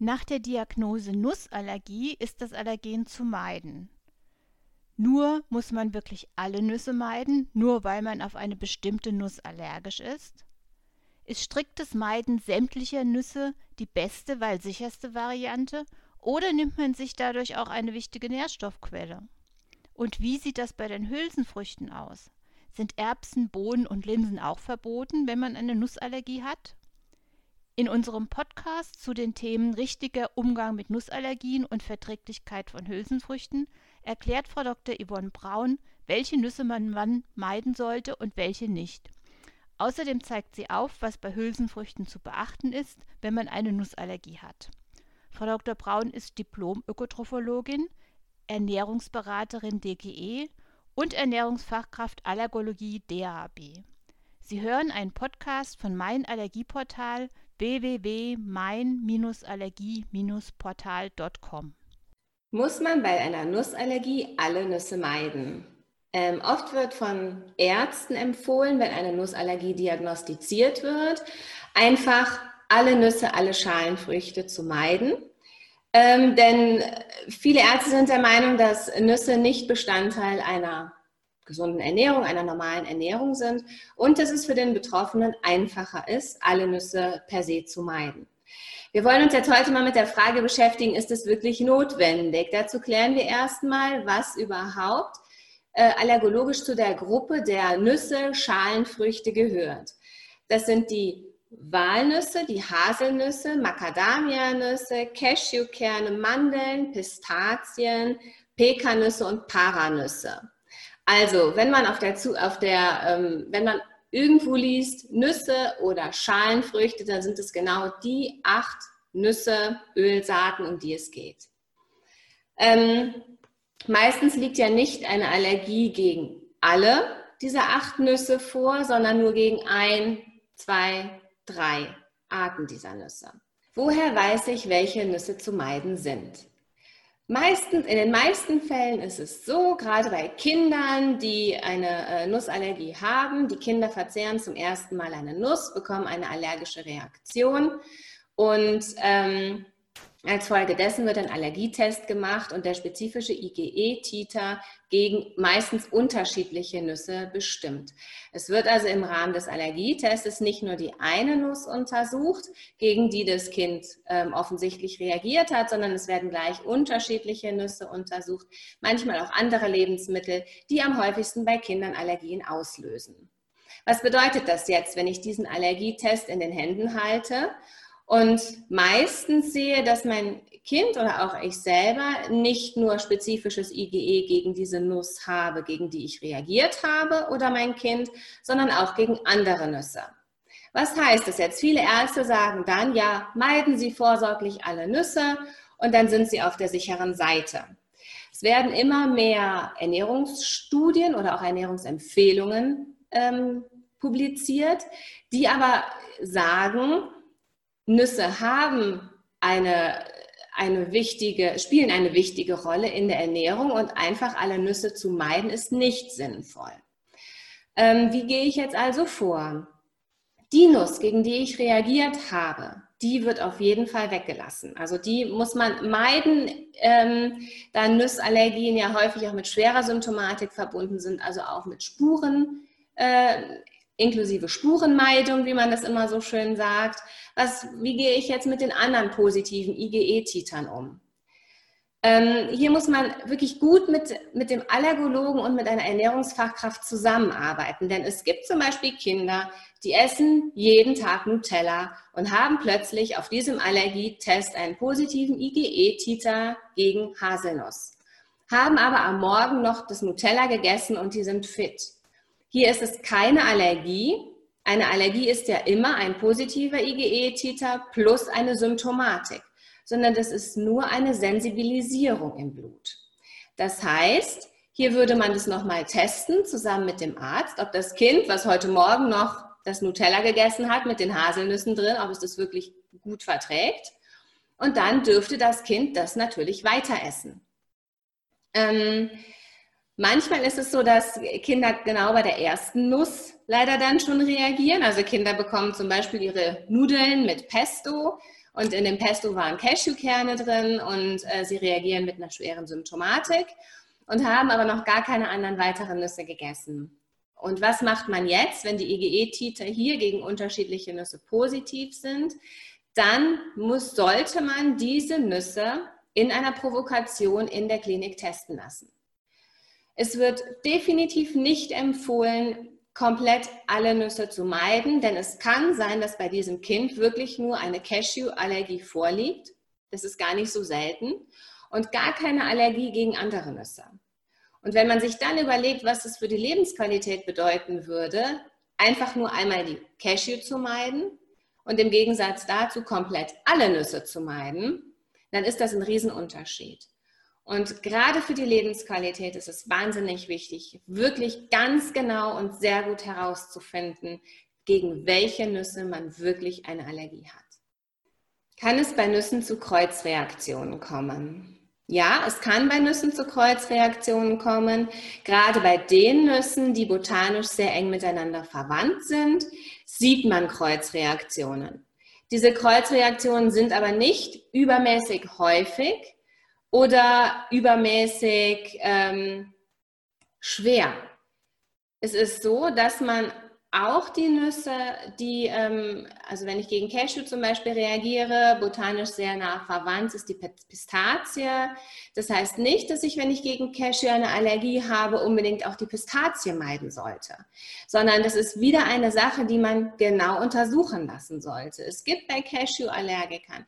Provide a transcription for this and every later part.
Nach der Diagnose Nussallergie ist das Allergen zu meiden. Nur muss man wirklich alle Nüsse meiden, nur weil man auf eine bestimmte Nuss allergisch ist? Ist striktes Meiden sämtlicher Nüsse die beste, weil sicherste Variante oder nimmt man sich dadurch auch eine wichtige Nährstoffquelle? Und wie sieht das bei den Hülsenfrüchten aus? Sind Erbsen, Bohnen und Linsen auch verboten, wenn man eine Nussallergie hat? In unserem Podcast zu den Themen richtiger Umgang mit Nussallergien und Verträglichkeit von Hülsenfrüchten erklärt Frau Dr. Yvonne Braun, welche Nüsse man wann meiden sollte und welche nicht. Außerdem zeigt sie auf, was bei Hülsenfrüchten zu beachten ist, wenn man eine Nussallergie hat. Frau Dr. Braun ist Diplom-Ökotrophologin, Ernährungsberaterin DGE und Ernährungsfachkraft Allergologie DAB. Sie hören einen Podcast von Mein Allergieportal www.mein-allergie-portal.com. Muss man bei einer Nussallergie alle Nüsse meiden? Ähm, oft wird von Ärzten empfohlen, wenn eine Nussallergie diagnostiziert wird, einfach alle Nüsse, alle Schalenfrüchte zu meiden. Ähm, denn viele Ärzte sind der Meinung, dass Nüsse nicht Bestandteil einer gesunden Ernährung, einer normalen Ernährung sind und dass es für den Betroffenen einfacher ist, alle Nüsse per se zu meiden. Wir wollen uns jetzt heute mal mit der Frage beschäftigen, ist es wirklich notwendig? Dazu klären wir erstmal, was überhaupt äh, allergologisch zu der Gruppe der Nüsse, Schalenfrüchte gehört. Das sind die Walnüsse, die Haselnüsse, Macadamianüsse, Cashewkerne, Mandeln, Pistazien, Pekannüsse und Paranüsse. Also, wenn man auf der, auf der ähm, wenn man irgendwo liest Nüsse oder Schalenfrüchte, dann sind es genau die acht Nüsse, Ölsaaten, um die es geht. Ähm, meistens liegt ja nicht eine Allergie gegen alle dieser acht Nüsse vor, sondern nur gegen ein, zwei, drei Arten dieser Nüsse. Woher weiß ich, welche Nüsse zu meiden sind? Meistens, in den meisten Fällen ist es so, gerade bei Kindern, die eine äh, Nussallergie haben, die Kinder verzehren zum ersten Mal eine Nuss, bekommen eine allergische Reaktion. Und ähm, als Folge dessen wird ein Allergietest gemacht und der spezifische IgE-Titer gegen meistens unterschiedliche Nüsse bestimmt. Es wird also im Rahmen des Allergietests nicht nur die eine Nuss untersucht, gegen die das Kind ähm, offensichtlich reagiert hat, sondern es werden gleich unterschiedliche Nüsse untersucht, manchmal auch andere Lebensmittel, die am häufigsten bei Kindern Allergien auslösen. Was bedeutet das jetzt, wenn ich diesen Allergietest in den Händen halte und meistens sehe, dass mein Kind oder auch ich selber nicht nur spezifisches IgE gegen diese Nuss habe, gegen die ich reagiert habe oder mein Kind, sondern auch gegen andere Nüsse. Was heißt das jetzt? Viele Ärzte sagen dann, ja, meiden Sie vorsorglich alle Nüsse und dann sind Sie auf der sicheren Seite. Es werden immer mehr Ernährungsstudien oder auch Ernährungsempfehlungen ähm, publiziert, die aber sagen, Nüsse haben eine, eine wichtige, spielen eine wichtige Rolle in der Ernährung und einfach alle Nüsse zu meiden ist nicht sinnvoll. Ähm, wie gehe ich jetzt also vor? Die Nuss, gegen die ich reagiert habe, die wird auf jeden Fall weggelassen. Also die muss man meiden, ähm, da Nussallergien ja häufig auch mit schwerer Symptomatik verbunden sind, also auch mit Spuren. Äh, inklusive Spurenmeidung, wie man das immer so schön sagt. Was, wie gehe ich jetzt mit den anderen positiven IgE-Titern um? Ähm, hier muss man wirklich gut mit, mit dem Allergologen und mit einer Ernährungsfachkraft zusammenarbeiten, denn es gibt zum Beispiel Kinder, die essen jeden Tag Nutella und haben plötzlich auf diesem Allergietest einen positiven IgE-Titer gegen Haselnuss, haben aber am Morgen noch das Nutella gegessen und die sind fit. Hier ist es keine Allergie. Eine Allergie ist ja immer ein positiver IgE-Titer plus eine Symptomatik, sondern das ist nur eine Sensibilisierung im Blut. Das heißt, hier würde man das nochmal testen, zusammen mit dem Arzt, ob das Kind, was heute Morgen noch das Nutella gegessen hat mit den Haselnüssen drin, ob es das wirklich gut verträgt. Und dann dürfte das Kind das natürlich weiter essen. Ähm, Manchmal ist es so, dass Kinder genau bei der ersten Nuss leider dann schon reagieren. Also Kinder bekommen zum Beispiel ihre Nudeln mit Pesto und in dem Pesto waren Cashewkerne drin und äh, sie reagieren mit einer schweren Symptomatik und haben aber noch gar keine anderen weiteren Nüsse gegessen. Und was macht man jetzt, wenn die IgE-Titer hier gegen unterschiedliche Nüsse positiv sind? Dann muss, sollte man diese Nüsse in einer Provokation in der Klinik testen lassen. Es wird definitiv nicht empfohlen, komplett alle Nüsse zu meiden, denn es kann sein, dass bei diesem Kind wirklich nur eine Cashew-Allergie vorliegt. Das ist gar nicht so selten. Und gar keine Allergie gegen andere Nüsse. Und wenn man sich dann überlegt, was das für die Lebensqualität bedeuten würde, einfach nur einmal die Cashew zu meiden und im Gegensatz dazu komplett alle Nüsse zu meiden, dann ist das ein Riesenunterschied. Und gerade für die Lebensqualität ist es wahnsinnig wichtig, wirklich ganz genau und sehr gut herauszufinden, gegen welche Nüsse man wirklich eine Allergie hat. Kann es bei Nüssen zu Kreuzreaktionen kommen? Ja, es kann bei Nüssen zu Kreuzreaktionen kommen. Gerade bei den Nüssen, die botanisch sehr eng miteinander verwandt sind, sieht man Kreuzreaktionen. Diese Kreuzreaktionen sind aber nicht übermäßig häufig oder übermäßig ähm, schwer. Es ist so, dass man auch die Nüsse, die, ähm, also wenn ich gegen Cashew zum Beispiel reagiere, botanisch sehr nah verwandt ist die Pistazie. Das heißt nicht, dass ich, wenn ich gegen Cashew eine Allergie habe, unbedingt auch die Pistazie meiden sollte, sondern das ist wieder eine Sache, die man genau untersuchen lassen sollte. Es gibt bei Cashew-Allergikern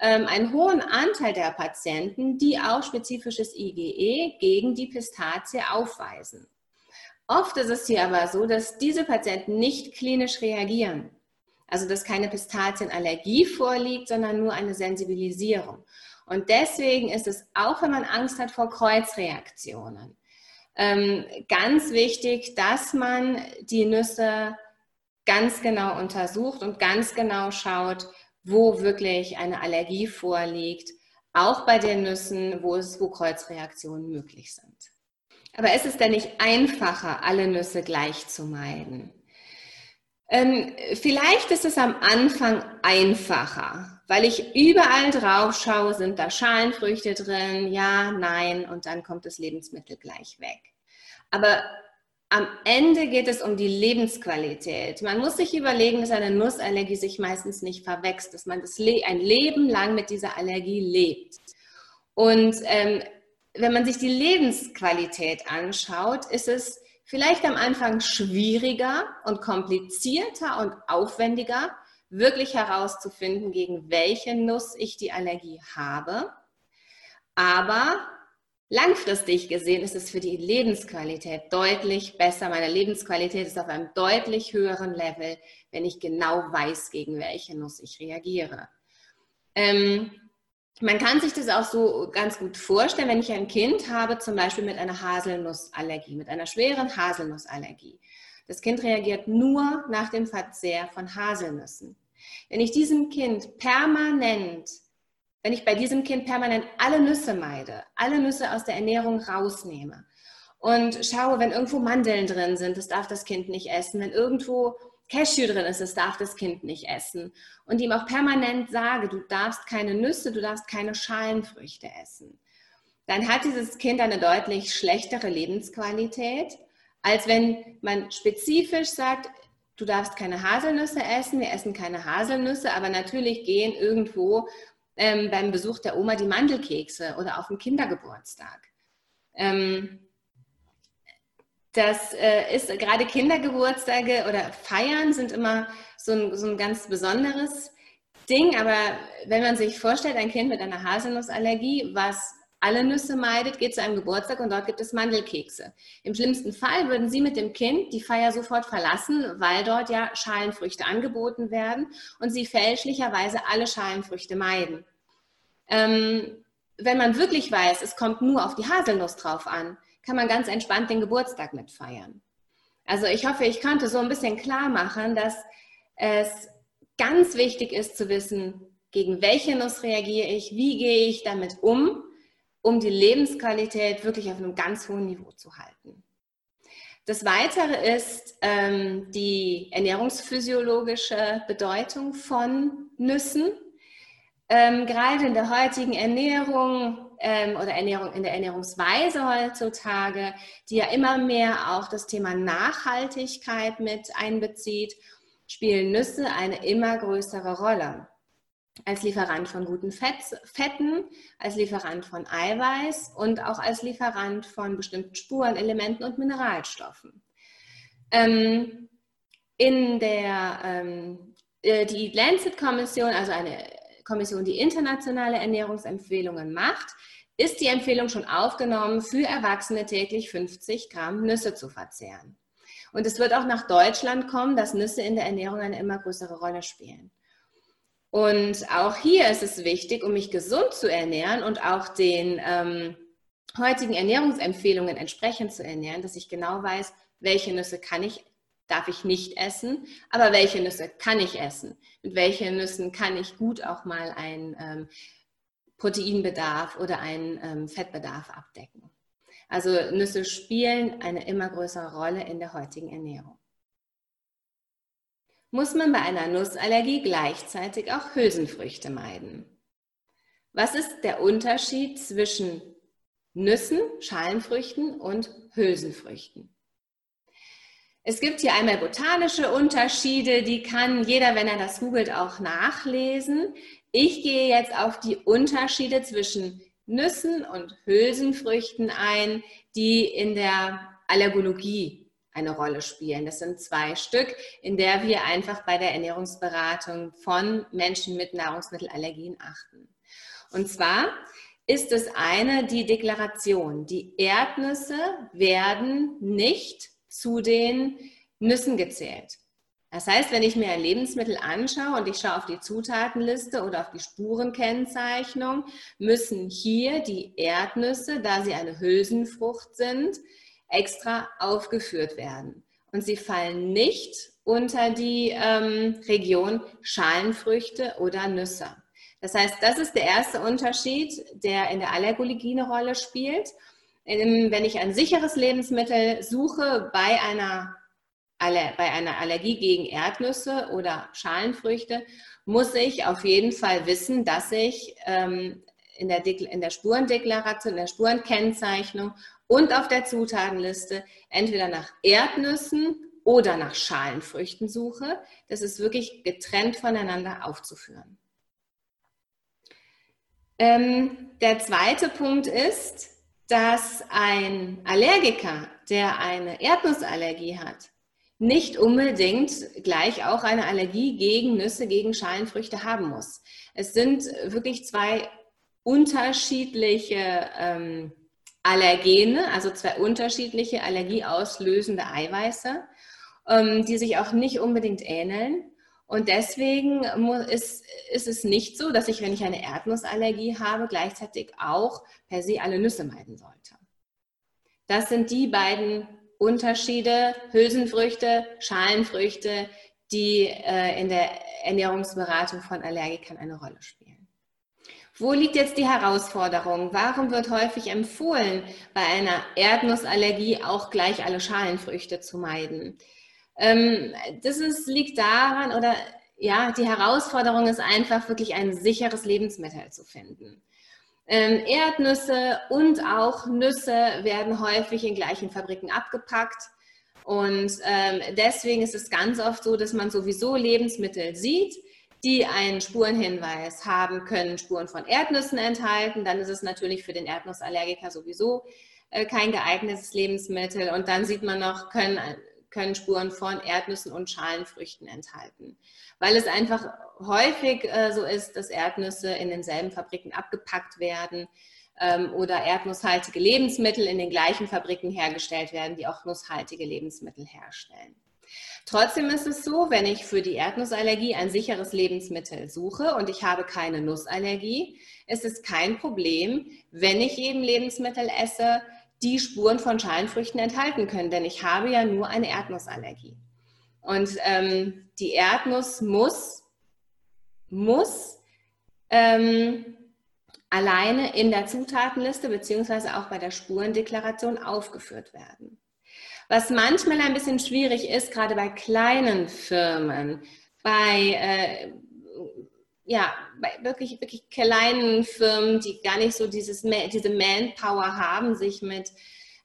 ähm, einen hohen Anteil der Patienten, die auch spezifisches IgE gegen die Pistazie aufweisen. Oft ist es hier aber so, dass diese Patienten nicht klinisch reagieren. Also dass keine Pistazienallergie vorliegt, sondern nur eine Sensibilisierung. Und deswegen ist es, auch wenn man Angst hat vor Kreuzreaktionen, ähm, ganz wichtig, dass man die Nüsse ganz genau untersucht und ganz genau schaut, wo wirklich eine Allergie vorliegt, auch bei den Nüssen, wo es, wo Kreuzreaktionen möglich sind. Aber ist es denn nicht einfacher, alle Nüsse gleich zu meiden? Ähm, vielleicht ist es am Anfang einfacher, weil ich überall drauf schaue, sind da Schalenfrüchte drin, ja, nein, und dann kommt das Lebensmittel gleich weg. Aber am Ende geht es um die Lebensqualität. Man muss sich überlegen, dass eine Nussallergie sich meistens nicht verwächst, dass man das Le ein Leben lang mit dieser Allergie lebt. Und ähm, wenn man sich die Lebensqualität anschaut, ist es vielleicht am Anfang schwieriger und komplizierter und aufwendiger, wirklich herauszufinden, gegen welche Nuss ich die Allergie habe. Aber langfristig gesehen ist es für die Lebensqualität deutlich besser. Meine Lebensqualität ist auf einem deutlich höheren Level, wenn ich genau weiß, gegen welche Nuss ich reagiere. Ähm, man kann sich das auch so ganz gut vorstellen, wenn ich ein Kind habe, zum Beispiel mit einer Haselnussallergie, mit einer schweren Haselnussallergie. Das Kind reagiert nur nach dem Verzehr von Haselnüssen. Wenn ich diesem Kind permanent, wenn ich bei diesem Kind permanent alle Nüsse meide, alle Nüsse aus der Ernährung rausnehme und schaue, wenn irgendwo Mandeln drin sind, das darf das Kind nicht essen, wenn irgendwo Cashew drin ist, das darf das Kind nicht essen. Und ihm auch permanent sage, du darfst keine Nüsse, du darfst keine Schalenfrüchte essen. Dann hat dieses Kind eine deutlich schlechtere Lebensqualität, als wenn man spezifisch sagt, du darfst keine Haselnüsse essen, wir essen keine Haselnüsse, aber natürlich gehen irgendwo ähm, beim Besuch der Oma die Mandelkekse oder auf dem Kindergeburtstag. Ähm, das äh, ist gerade Kindergeburtstage oder Feiern sind immer so ein, so ein ganz besonderes Ding. Aber wenn man sich vorstellt, ein Kind mit einer Haselnussallergie, was alle Nüsse meidet, geht zu einem Geburtstag und dort gibt es Mandelkekse. Im schlimmsten Fall würden Sie mit dem Kind die Feier sofort verlassen, weil dort ja Schalenfrüchte angeboten werden und Sie fälschlicherweise alle Schalenfrüchte meiden. Ähm, wenn man wirklich weiß, es kommt nur auf die Haselnuss drauf an, kann man ganz entspannt den Geburtstag mitfeiern. Also ich hoffe, ich konnte so ein bisschen klar machen, dass es ganz wichtig ist zu wissen, gegen welche Nuss reagiere ich, wie gehe ich damit um, um die Lebensqualität wirklich auf einem ganz hohen Niveau zu halten. Das Weitere ist ähm, die ernährungsphysiologische Bedeutung von Nüssen. ähm, gerade in der heutigen Ernährung ähm, oder Ernährung in der Ernährungsweise heutzutage, die ja immer mehr auch das Thema Nachhaltigkeit mit einbezieht, spielen Nüsse eine immer größere Rolle. Als Lieferant von guten Fett, Fetten, als Lieferant von Eiweiß und auch als Lieferant von bestimmten Spurenelementen und Mineralstoffen. Ähm, in der ähm, äh, die Lancet-Kommission, also eine Kommission, die internationale Ernährungsempfehlungen macht, ist die Empfehlung schon aufgenommen, für Erwachsene täglich 50 Gramm Nüsse zu verzehren. Und es wird auch nach Deutschland kommen, dass Nüsse in der Ernährung eine immer größere Rolle spielen. Und auch hier ist es wichtig, um mich gesund zu ernähren und auch den ähm, heutigen Ernährungsempfehlungen entsprechend zu ernähren, dass ich genau weiß, welche Nüsse kann ich, darf ich nicht essen, aber welche Nüsse kann ich essen. Mit welchen Nüssen kann ich gut auch mal einen ähm, Proteinbedarf oder einen ähm, Fettbedarf abdecken. Also Nüsse spielen eine immer größere Rolle in der heutigen Ernährung. Muss man bei einer Nussallergie gleichzeitig auch Hülsenfrüchte meiden? Was ist der Unterschied zwischen Nüssen, Schalenfrüchten und Hülsenfrüchten? Es gibt hier einmal botanische Unterschiede, die kann jeder, wenn er das googelt, auch nachlesen. Ich gehe jetzt auf die Unterschiede zwischen Nüssen und Hülsenfrüchten ein, die in der Allergologie eine Rolle spielen. Das sind zwei Stück, in der wir einfach bei der Ernährungsberatung von Menschen mit Nahrungsmittelallergien achten. Und zwar ist es eine die Deklaration, die Erdnüsse werden nicht zu den Nüssen gezählt. Das heißt, wenn ich mir ein Lebensmittel anschaue und ich schaue auf die Zutatenliste oder auf die Spurenkennzeichnung, müssen hier die Erdnüsse, da sie eine Hülsenfrucht sind, extra aufgeführt werden. Und sie fallen nicht unter die ähm, Region Schalenfrüchte oder Nüsse. Das heißt, das ist der erste Unterschied, der in der Allergologie eine Rolle spielt. Wenn ich ein sicheres Lebensmittel suche bei einer bei einer Allergie gegen Erdnüsse oder Schalenfrüchte muss ich auf jeden Fall wissen, dass ich ähm, in, der in der Spurendeklaration, in der Spurenkennzeichnung und auf der Zutatenliste entweder nach Erdnüssen oder nach Schalenfrüchten suche. Das ist wirklich getrennt voneinander aufzuführen. Ähm, der zweite Punkt ist, dass ein Allergiker, der eine Erdnussallergie hat, nicht unbedingt gleich auch eine Allergie gegen Nüsse, gegen Schalenfrüchte haben muss. Es sind wirklich zwei unterschiedliche ähm, Allergene, also zwei unterschiedliche allergieauslösende Eiweiße, ähm, die sich auch nicht unbedingt ähneln. Und deswegen ist, ist es nicht so, dass ich, wenn ich eine Erdnussallergie habe, gleichzeitig auch per se alle Nüsse meiden sollte. Das sind die beiden Unterschiede, Hülsenfrüchte, Schalenfrüchte, die äh, in der Ernährungsberatung von Allergikern eine Rolle spielen. Wo liegt jetzt die Herausforderung? Warum wird häufig empfohlen, bei einer Erdnussallergie auch gleich alle Schalenfrüchte zu meiden? Ähm, das ist, liegt daran, oder ja, die Herausforderung ist einfach wirklich ein sicheres Lebensmittel zu finden. Ähm, Erdnüsse und auch Nüsse werden häufig in gleichen Fabriken abgepackt. Und ähm, deswegen ist es ganz oft so, dass man sowieso Lebensmittel sieht, die einen Spurenhinweis haben, können Spuren von Erdnüssen enthalten. Dann ist es natürlich für den Erdnussallergiker sowieso äh, kein geeignetes Lebensmittel. Und dann sieht man noch, können können Spuren von Erdnüssen und Schalenfrüchten enthalten. Weil es einfach häufig äh, so ist, dass Erdnüsse in denselben Fabriken abgepackt werden ähm, oder erdnusshaltige Lebensmittel in den gleichen Fabriken hergestellt werden, die auch nusshaltige Lebensmittel herstellen. Trotzdem ist es so, wenn ich für die Erdnussallergie ein sicheres Lebensmittel suche und ich habe keine Nussallergie, ist es kein Problem, wenn ich eben Lebensmittel esse, die Spuren von Schalenfrüchten enthalten können, denn ich habe ja nur eine Erdnussallergie. Und ähm, die Erdnuss muss, muss ähm, alleine in der Zutatenliste beziehungsweise auch bei der Spurendeklaration aufgeführt werden. Was manchmal ein bisschen schwierig ist, gerade bei kleinen Firmen, bei äh, ja, bei wirklich, wirklich kleinen Firmen, die gar nicht so dieses, diese Manpower haben, sich mit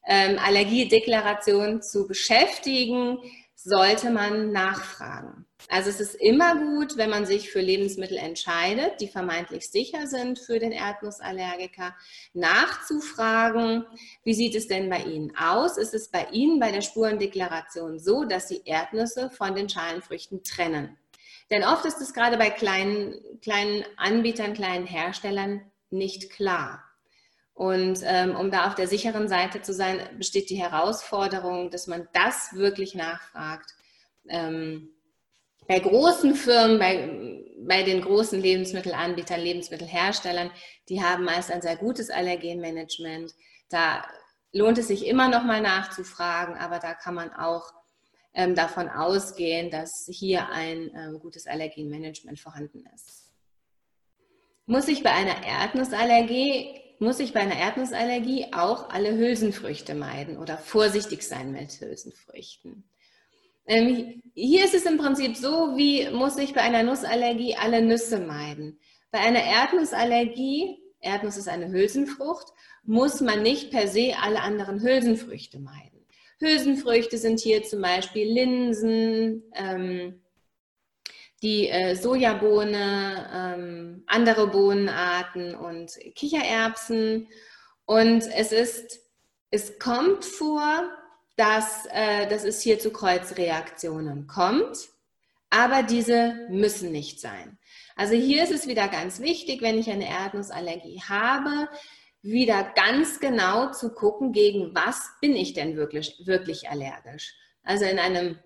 ähm, Allergiedeklaration zu beschäftigen, sollte man nachfragen. Also es ist immer gut, wenn man sich für Lebensmittel entscheidet, die vermeintlich sicher sind für den Erdnussallergiker, nachzufragen, wie sieht es denn bei Ihnen aus? Ist es bei Ihnen bei der Spurendeklaration so, dass Sie Erdnüsse von den Schalenfrüchten trennen? Denn oft ist es gerade bei kleinen, kleinen Anbietern, kleinen Herstellern nicht klar. Und ähm, um da auf der sicheren Seite zu sein, besteht die Herausforderung, dass man das wirklich nachfragt. Ähm, bei großen Firmen, bei, bei den großen Lebensmittelanbietern, Lebensmittelherstellern, die haben meist ein sehr gutes Allergenmanagement. Da lohnt es sich immer noch mal nachzufragen, aber da kann man auch ähm, davon ausgehen, dass hier ein ähm, gutes Allergenmanagement vorhanden ist. Muss ich bei einer Erdnussallergie muss ich bei einer Erdnussallergie auch alle Hülsenfrüchte meiden oder vorsichtig sein mit Hülsenfrüchten. Ähm, hier ist es im Prinzip so, wie muss ich bei einer Nussallergie alle Nüsse meiden. Bei einer Erdnussallergie, Erdnuss ist eine Hülsenfrucht, muss man nicht per se alle anderen Hülsenfrüchte meiden. Hülsenfrüchte sind hier zum Beispiel Linsen, ähm, die äh, Sojabohne, ähm, andere Bohnenarten und Kichererbsen. Und es ist, es kommt vor, dass, äh, dass es hier zu Kreuzreaktionen kommt, aber diese müssen nicht sein. Also hier ist es wieder ganz wichtig, wenn ich eine Erdnussallergie habe, wieder ganz genau zu gucken, gegen was bin ich denn wirklich, wirklich allergisch. Also in einem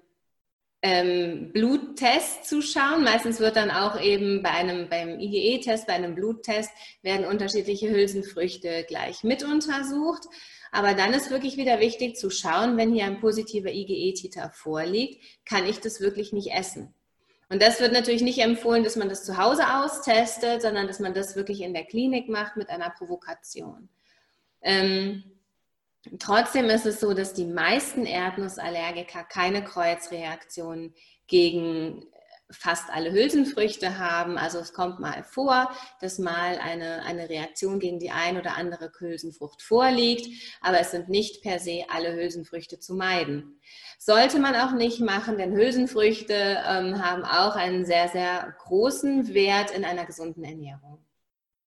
ähm, Bluttest zu schauen. Meistens wird dann auch eben bei einem, beim IgE-Test, bei einem Bluttest, werden unterschiedliche Hülsenfrüchte gleich mit untersucht. Aber dann ist wirklich wieder wichtig zu schauen, wenn hier ein positiver IgE-Titer vorliegt, kann ich das wirklich nicht essen. Und das wird natürlich nicht empfohlen, dass man das zu Hause austestet, sondern dass man das wirklich in der Klinik macht mit einer Provokation. Ähm, Trotzdem ist es so, dass die meisten Erdnussallergiker keine Kreuzreaktion gegen fast alle Hülsenfrüchte haben. Also es kommt mal vor, dass mal eine, eine Reaktion gegen die ein oder andere Hülsenfrucht vorliegt, aber es sind nicht per se alle Hülsenfrüchte zu meiden. Sollte man auch nicht machen, denn Hülsenfrüchte ähm, haben auch einen sehr, sehr großen Wert in einer gesunden Ernährung.